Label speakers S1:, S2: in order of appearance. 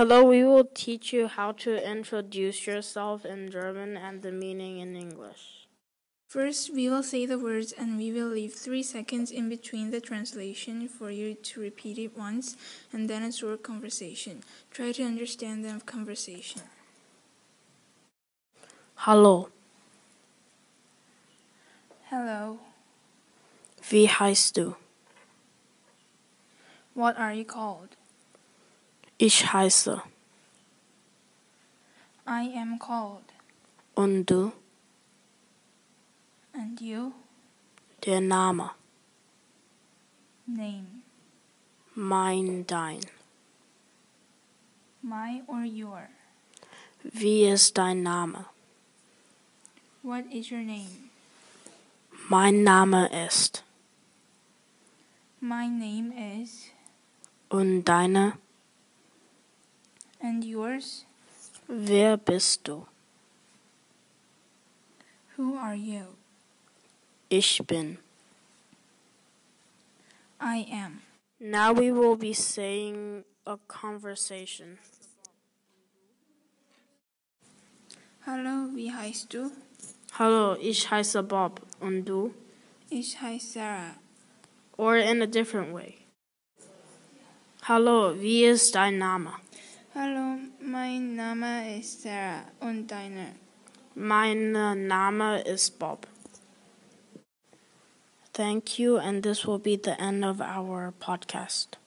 S1: Hello, we will teach you how to introduce yourself in German and the meaning in English.
S2: First, we will say the words and we will leave three seconds in between the translation for you to repeat it once, and then it's your conversation. Try to understand the conversation.
S1: Hallo,
S2: Hello,
S1: wie heißt du?
S2: what are you called?
S1: Ich heiße.
S2: I am called.
S1: Und du?
S2: And you?
S1: Der Name.
S2: Name.
S1: Mein, dein.
S2: My or your?
S1: Wie ist dein Name?
S2: What is your name?
S1: Mein Name ist.
S2: My name is.
S1: Und deine?
S2: And yours?
S1: Wer bist du?
S2: Who are you?
S1: Ich bin.
S2: I am.
S1: Now we will be saying a conversation.
S2: Hallo, wie heißt du?
S1: Hallo, ich heiße Bob. Und du?
S2: Ich heiße Sarah.
S1: Or in a different way. Hallo, wie ist dein Name?
S2: Hallo, mein Name ist Sarah. Und deiner?
S1: Mein uh, Name ist Bob. Thank you, and this will be the end of our podcast.